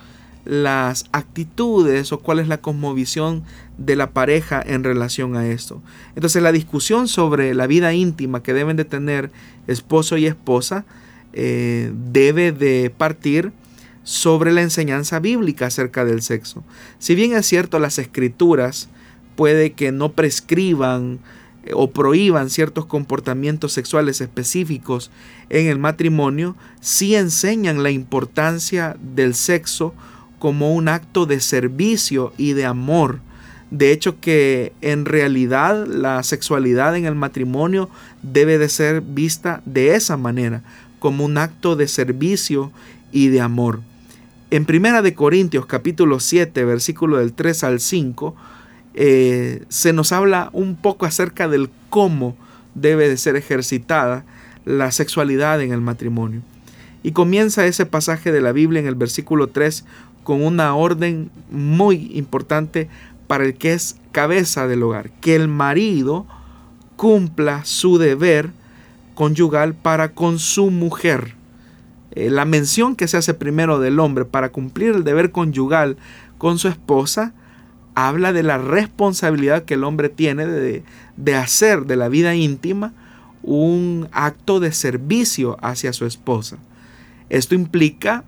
las actitudes o cuál es la cosmovisión de la pareja en relación a esto. Entonces la discusión sobre la vida íntima que deben de tener esposo y esposa eh, debe de partir sobre la enseñanza bíblica acerca del sexo. Si bien es cierto las escrituras puede que no prescriban eh, o prohíban ciertos comportamientos sexuales específicos en el matrimonio, sí enseñan la importancia del sexo como un acto de servicio y de amor. De hecho que en realidad la sexualidad en el matrimonio debe de ser vista de esa manera, como un acto de servicio y de amor. En Primera de Corintios capítulo 7, versículo del 3 al 5, eh, se nos habla un poco acerca del cómo debe de ser ejercitada la sexualidad en el matrimonio. Y comienza ese pasaje de la Biblia en el versículo 3 con una orden muy importante para el que es cabeza del hogar, que el marido cumpla su deber conyugal para con su mujer. Eh, la mención que se hace primero del hombre para cumplir el deber conyugal con su esposa habla de la responsabilidad que el hombre tiene de, de hacer de la vida íntima un acto de servicio hacia su esposa. Esto implica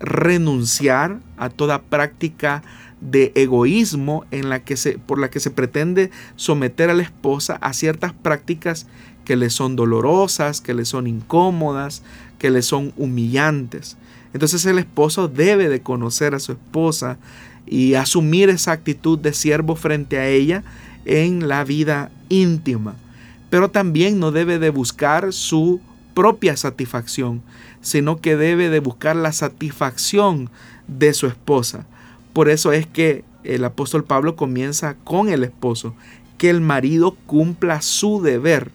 renunciar a toda práctica de egoísmo en la que se, por la que se pretende someter a la esposa a ciertas prácticas que le son dolorosas, que le son incómodas, que le son humillantes. Entonces el esposo debe de conocer a su esposa y asumir esa actitud de siervo frente a ella en la vida íntima. Pero también no debe de buscar su propia satisfacción, sino que debe de buscar la satisfacción de su esposa. Por eso es que el apóstol Pablo comienza con el esposo, que el marido cumpla su deber.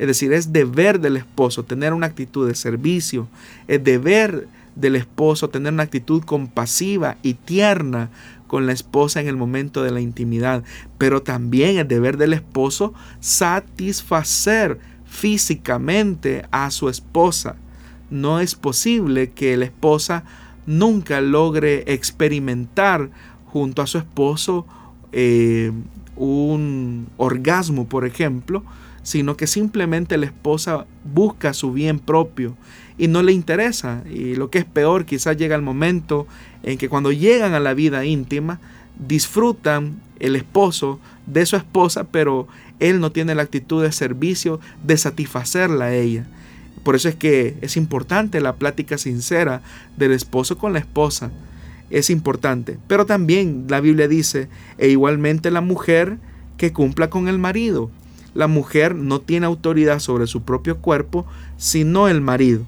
Es decir, es deber del esposo tener una actitud de servicio, es deber del esposo tener una actitud compasiva y tierna con la esposa en el momento de la intimidad, pero también es deber del esposo satisfacer físicamente a su esposa. No es posible que la esposa nunca logre experimentar junto a su esposo eh, un orgasmo, por ejemplo, sino que simplemente la esposa busca su bien propio y no le interesa. Y lo que es peor, quizás llega el momento en que cuando llegan a la vida íntima, disfrutan el esposo de su esposa, pero él no tiene la actitud de servicio de satisfacerla a ella. Por eso es que es importante la plática sincera del esposo con la esposa. Es importante. Pero también la Biblia dice, e igualmente la mujer que cumpla con el marido. La mujer no tiene autoridad sobre su propio cuerpo, sino el marido.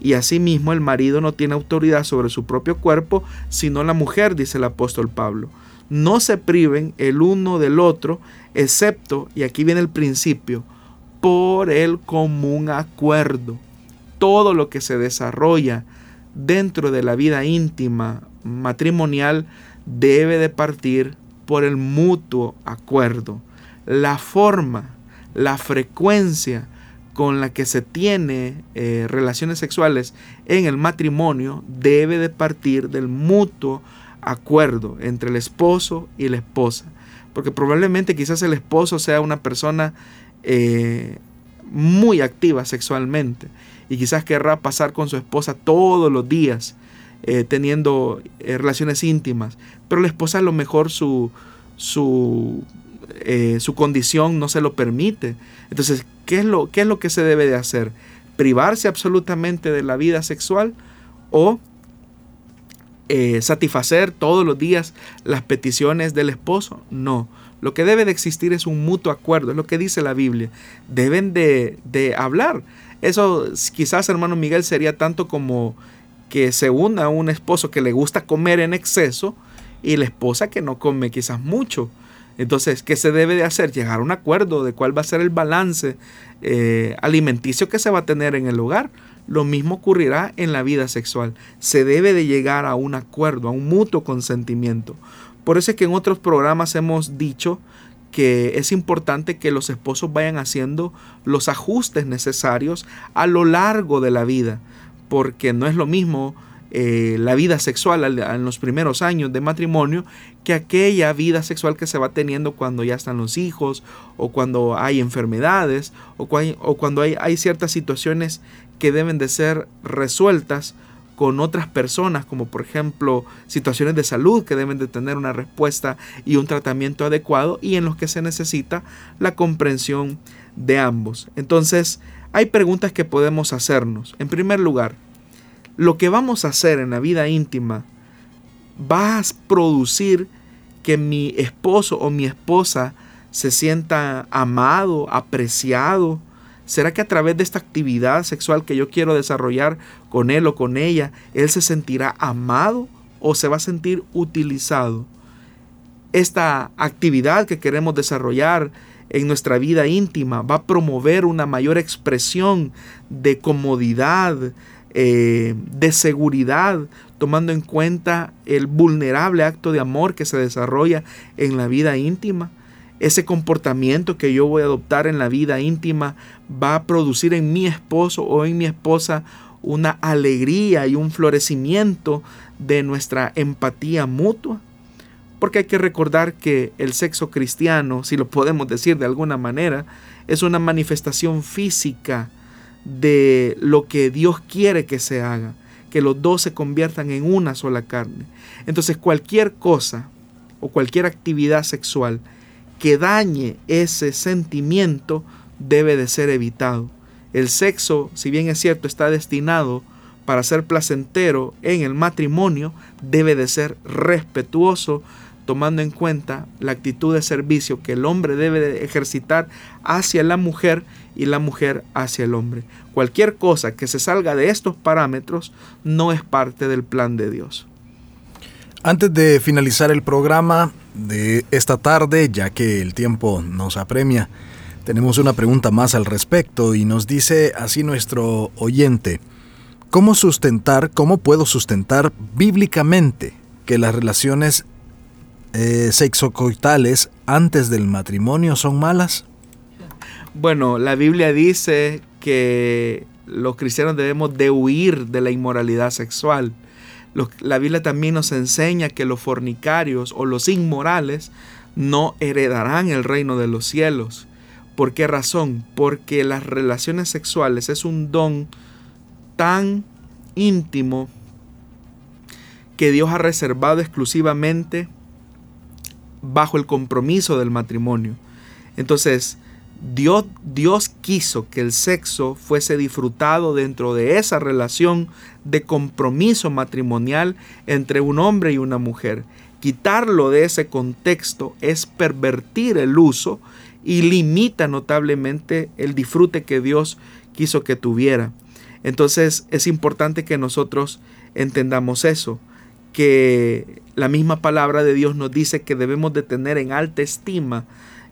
Y asimismo el marido no tiene autoridad sobre su propio cuerpo, sino la mujer, dice el apóstol Pablo. No se priven el uno del otro, excepto, y aquí viene el principio, por el común acuerdo. Todo lo que se desarrolla dentro de la vida íntima matrimonial debe de partir por el mutuo acuerdo. La forma, la frecuencia con la que se tiene eh, relaciones sexuales en el matrimonio debe de partir del mutuo acuerdo entre el esposo y la esposa. Porque probablemente quizás el esposo sea una persona eh, muy activa sexualmente y quizás querrá pasar con su esposa todos los días eh, teniendo relaciones íntimas, pero la esposa a lo mejor su, su eh, su condición no se lo permite. Entonces, ¿qué es, lo, ¿qué es lo que se debe de hacer? ¿Privarse absolutamente de la vida sexual o eh, satisfacer todos los días las peticiones del esposo? No. Lo que debe de existir es un mutuo acuerdo, es lo que dice la Biblia. Deben de, de hablar. Eso quizás, hermano Miguel, sería tanto como que se una un esposo que le gusta comer en exceso y la esposa que no come quizás mucho. Entonces, ¿qué se debe de hacer? Llegar a un acuerdo de cuál va a ser el balance eh, alimenticio que se va a tener en el hogar. lo mismo ocurrirá en la vida sexual. Se debe de llegar a un acuerdo, a un mutuo consentimiento. Por eso es que en otros programas hemos dicho que es importante que los esposos vayan haciendo los ajustes necesarios a lo largo de la vida, porque no es lo mismo eh, la vida sexual en los primeros años de matrimonio que aquella vida sexual que se va teniendo cuando ya están los hijos o cuando hay enfermedades o, cuando hay, hay ciertas situaciones que deben de ser resueltas con otras personas, como por ejemplo situaciones de salud que deben de tener una respuesta y un tratamiento adecuado y en los que se necesita la comprensión de ambos. Entonces, hay preguntas que podemos hacernos. En primer lugar, lo que vamos a hacer en la vida íntima va a producir que mi esposo o mi esposa se sienta amado, apreciado, ¿Será que a través de esta actividad sexual que yo quiero desarrollar con él o con ella, él se sentirá amado o se va a sentir utilizado? Esta actividad que queremos desarrollar en nuestra vida íntima va a promover una mayor expresión de comodidad, eh, de seguridad, tomando en cuenta el vulnerable acto de amor que se desarrolla en la vida íntima ese comportamiento que yo voy a adoptar en la vida íntima va a producir en mi esposo o en mi esposa una alegría y un florecimiento de nuestra empatía mutua. Porque hay que recordar que el sexo cristiano, si lo podemos decir de alguna manera, es una manifestación física de lo que Dios quiere que se haga, que los dos se conviertan en una sola carne. Entonces cualquier cosa o cualquier actividad sexual que dañe ese sentimiento debe de ser evitado. El sexo, si bien es cierto, está destinado para ser placentero en el matrimonio, debe de ser respetuoso, tomando en cuenta la actitud de servicio que el hombre debe de ejercitar hacia la mujer y la mujer hacia el hombre. Cualquier cosa que se salga de estos parámetros no es parte del plan de Dios. Antes de finalizar el programa de esta tarde, ya que el tiempo nos apremia, tenemos una pregunta más al respecto y nos dice así nuestro oyente, ¿cómo sustentar, cómo puedo sustentar bíblicamente que las relaciones eh, sexocoitales antes del matrimonio son malas? Bueno, la Biblia dice que los cristianos debemos de huir de la inmoralidad sexual la Biblia también nos enseña que los fornicarios o los inmorales no heredarán el reino de los cielos. ¿Por qué razón? Porque las relaciones sexuales es un don tan íntimo que Dios ha reservado exclusivamente bajo el compromiso del matrimonio. Entonces, Dios, Dios quiso que el sexo fuese disfrutado dentro de esa relación de compromiso matrimonial entre un hombre y una mujer. Quitarlo de ese contexto es pervertir el uso y limita notablemente el disfrute que Dios quiso que tuviera. Entonces es importante que nosotros entendamos eso, que la misma palabra de Dios nos dice que debemos de tener en alta estima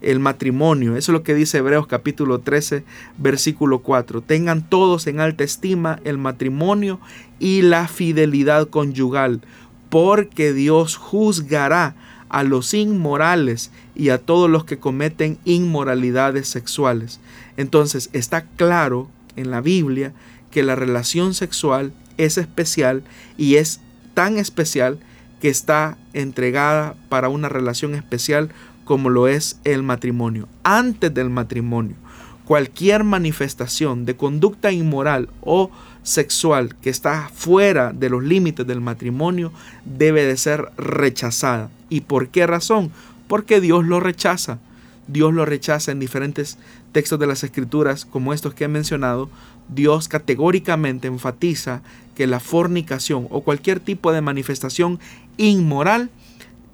el matrimonio. Eso es lo que dice Hebreos capítulo 13, versículo 4. Tengan todos en alta estima el matrimonio y la fidelidad conyugal, porque Dios juzgará a los inmorales y a todos los que cometen inmoralidades sexuales. Entonces está claro en la Biblia que la relación sexual es especial y es tan especial que está entregada para una relación especial como lo es el matrimonio. Antes del matrimonio, cualquier manifestación de conducta inmoral o sexual que está fuera de los límites del matrimonio debe de ser rechazada. ¿Y por qué razón? Porque Dios lo rechaza. Dios lo rechaza en diferentes textos de las escrituras como estos que he mencionado. Dios categóricamente enfatiza que la fornicación o cualquier tipo de manifestación inmoral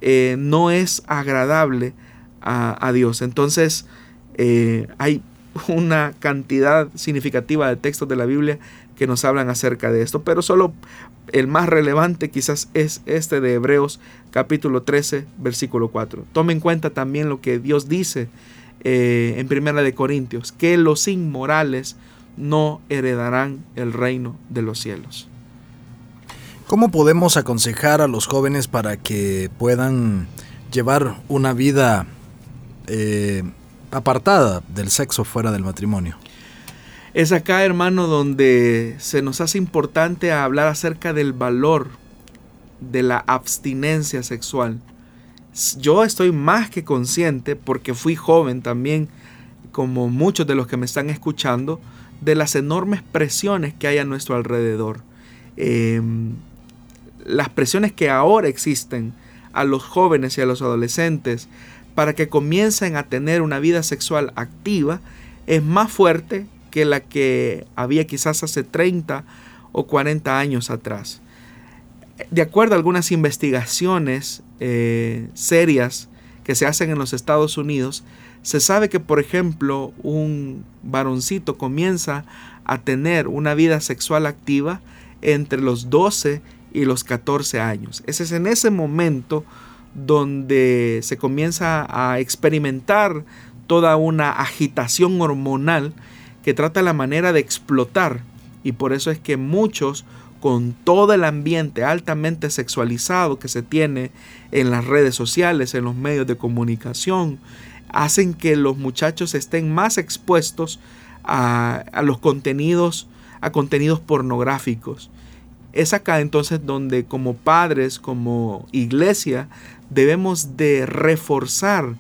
eh, no es agradable a, Dios. Entonces eh, hay una cantidad significativa de textos de la Biblia que nos hablan acerca de esto, pero solo el más relevante quizás es este de Hebreos capítulo 13 versículo 4. Tome en cuenta también lo que Dios dice eh, en Primera de Corintios, que los inmorales no heredarán el reino de los cielos. ¿Cómo podemos aconsejar a los jóvenes para que puedan llevar una vida eh, apartada del sexo fuera del matrimonio? Es acá, hermano, donde se nos hace importante hablar acerca del valor de la abstinencia sexual. Yo estoy más que consciente, porque fui joven también, como muchos de los que me están escuchando, de las enormes presiones que hay a nuestro alrededor. Em, las presiones que ahora existen a los jóvenes y a los adolescentes para que comiencen a tener una vida sexual activa es más fuerte que la que había quizás hace 30 o 40 años atrás. De acuerdo a algunas investigaciones eh, serias que se hacen en los Estados Unidos, se sabe que, por ejemplo, un varoncito comienza a tener una vida sexual activa entre los 12 y los 14 años. Ese es en ese momento donde se comienza a experimentar toda una agitación hormonal que trata la manera de explotar y por eso es que muchos con todo el ambiente altamente sexualizado que se tiene en las redes sociales, en los medios de comunicación, hacen que los muchachos estén más expuestos a, los contenidos, a contenidos pornográficos. Es acá entonces donde como padres, como iglesia, debemos de reforzar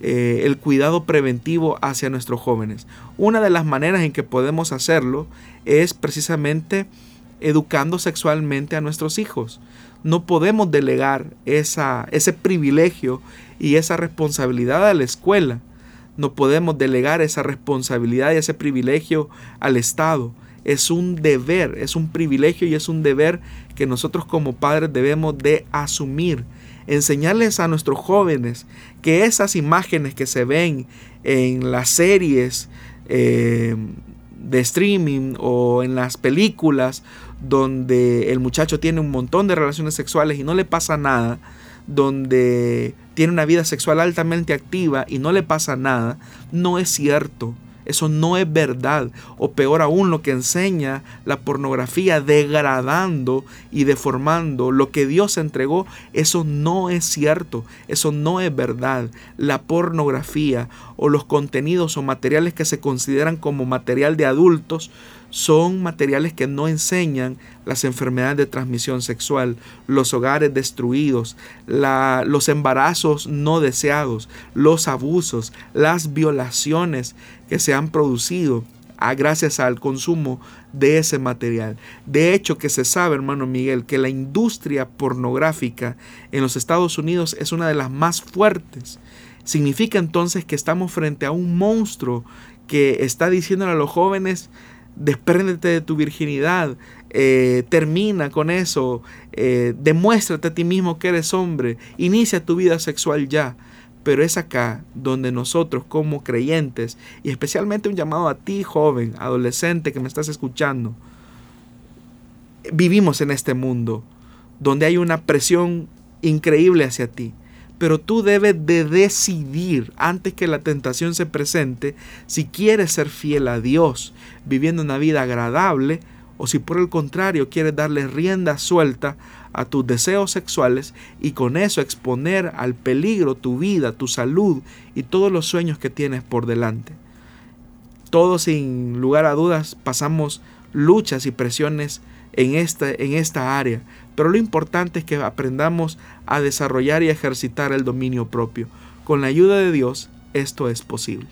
eh, el cuidado preventivo hacia nuestros jóvenes. Una de las maneras en que podemos hacerlo es precisamente educando sexualmente a nuestros hijos. No podemos delegar esa, ese privilegio y esa responsabilidad a la escuela. No podemos delegar esa responsabilidad y ese privilegio al Estado. Es un deber, es un privilegio y es un deber que nosotros como padres debemos de asumir enseñarles a nuestros jóvenes que esas imágenes que se ven en las series eh, de streaming o en las películas donde el muchacho tiene un montón de relaciones sexuales y no le pasa nada, donde tiene una vida sexual altamente activa y no le pasa nada, no es cierto. Eso no es verdad. O peor aún, lo que enseña la pornografía degradando y deformando lo que Dios entregó, eso no es cierto. Eso no es verdad. La pornografía o los contenidos o materiales que se consideran como material de adultos son materiales que no enseñan las enfermedades de transmisión sexual, los hogares destruidos, los embarazos no deseados, los abusos, las violaciones que se han producido a, gracias al consumo de ese material. De hecho, que se sabe, hermano Miguel, que la industria pornográfica en los Estados Unidos es una de las más fuertes. Significa entonces que estamos frente a un monstruo que está diciéndole a los jóvenes, despréndete de tu virginidad, eh, termina con eso, eh, demuéstrate a ti mismo que eres hombre, inicia tu vida sexual ya. Pero es acá donde nosotros como creyentes, y especialmente un llamado a ti joven, adolescente que me estás escuchando, vivimos en este mundo donde hay una presión increíble hacia ti pero tú debes de decidir antes que la tentación se presente si quieres ser fiel a Dios, viviendo una vida agradable, o si por el contrario quieres darle rienda suelta a tus deseos sexuales y con eso exponer al peligro tu vida, tu salud y todos los sueños que tienes por delante. Todos sin lugar a dudas pasamos luchas y presiones en esta, en esta área, pero lo importante es que aprendamos a desarrollar y ejercitar el dominio propio. Con la ayuda de Dios, esto es posible.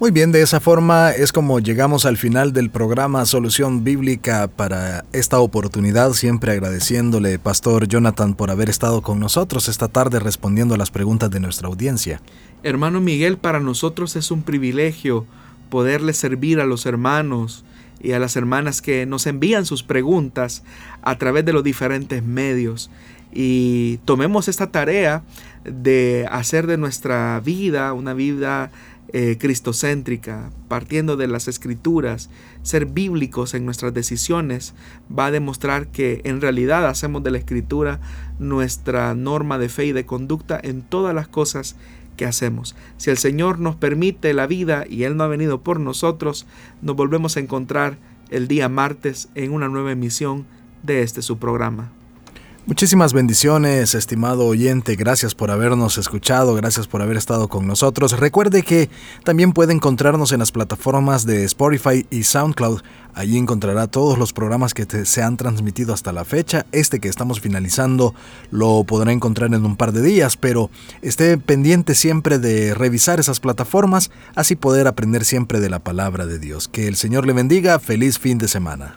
Muy bien, de esa forma es como llegamos al final del programa Solución Bíblica para esta oportunidad, siempre agradeciéndole, Pastor Jonathan, por haber estado con nosotros esta tarde respondiendo a las preguntas de nuestra audiencia. Hermano Miguel, para nosotros es un privilegio poderle servir a los hermanos, y a las hermanas que nos envían sus preguntas a través de los diferentes medios. Y tomemos esta tarea de hacer de nuestra vida una vida eh, cristocéntrica, partiendo de las escrituras, ser bíblicos en nuestras decisiones, va a demostrar que en realidad hacemos de la escritura nuestra norma de fe y de conducta en todas las cosas ¿qué hacemos? Si el Señor nos permite la vida y Él no ha venido por nosotros, nos volvemos a encontrar el día martes en una nueva emisión de este su programa. Muchísimas bendiciones, estimado oyente. Gracias por habernos escuchado, gracias por haber estado con nosotros. Recuerde que también puede encontrarnos en las plataformas de Spotify y SoundCloud. Allí encontrará todos los programas que se han transmitido hasta la fecha. Este que estamos finalizando lo podrá encontrar en un par de días, pero esté pendiente siempre de revisar esas plataformas, así poder aprender siempre de la palabra de Dios. Que el Señor le bendiga. Feliz fin de semana.